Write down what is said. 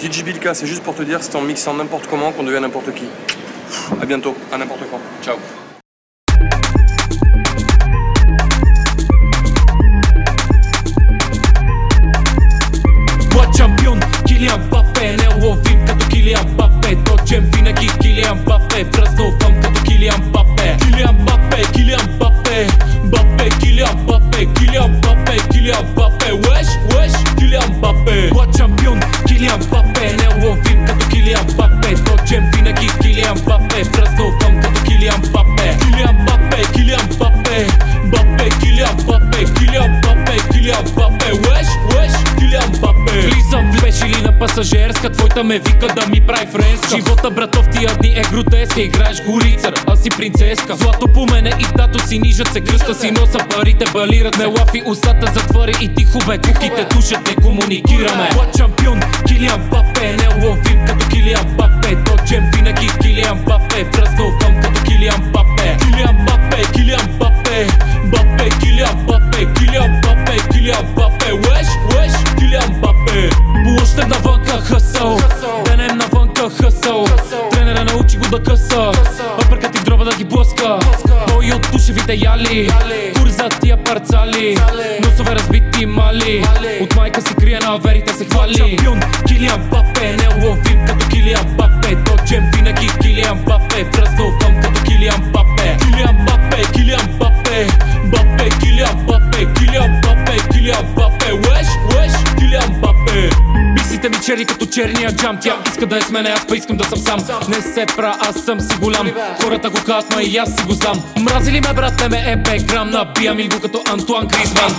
DJ Bilka, c'est juste pour te dire, c'est en mixant n'importe comment qu'on devient n'importe qui. À bientôt, à n'importe quand. Ciao. Килиан Мбапе Уеш, уеш, Килиан Мбапе Боа шампион, Килиан Мбапе Не ловим като Килиан Мбапе Точен винаги Килиан Мбапе Празнувам като Килиан Мбапе пасажерска Твоята ме вика да ми прави френска. Живота брато в тия дни е гротеска. Играеш го рицар, а си принцеска. Злато по мене и тато си нижат се Кръста си. Носа парите балират ме Лафи устата затвори и тихо бе Куките. Душат не комуникираме. Боа шампион, Килиан Мбапе Не ловим като да къса. Въпърка ти в дроба да ги блъска. Той от тушевите яли. Курза тия парцали. Носове разбити мали. От майка си крие на верите се хвали. Шампион, Килиан Мбапе Не ловим като Килиан Мбапе Точен винаги Килиан Мбапе Празнувам като Килиан Мбапе Мислите ми черни като черния джам. Тя иска да е с мене, аз па искам да съм сам. Не се пра, аз съм си голям. Хората го казват, и аз си го знам. Мрази ли ме брат, не ме е бекграм Набия ми го като Антуан Гризман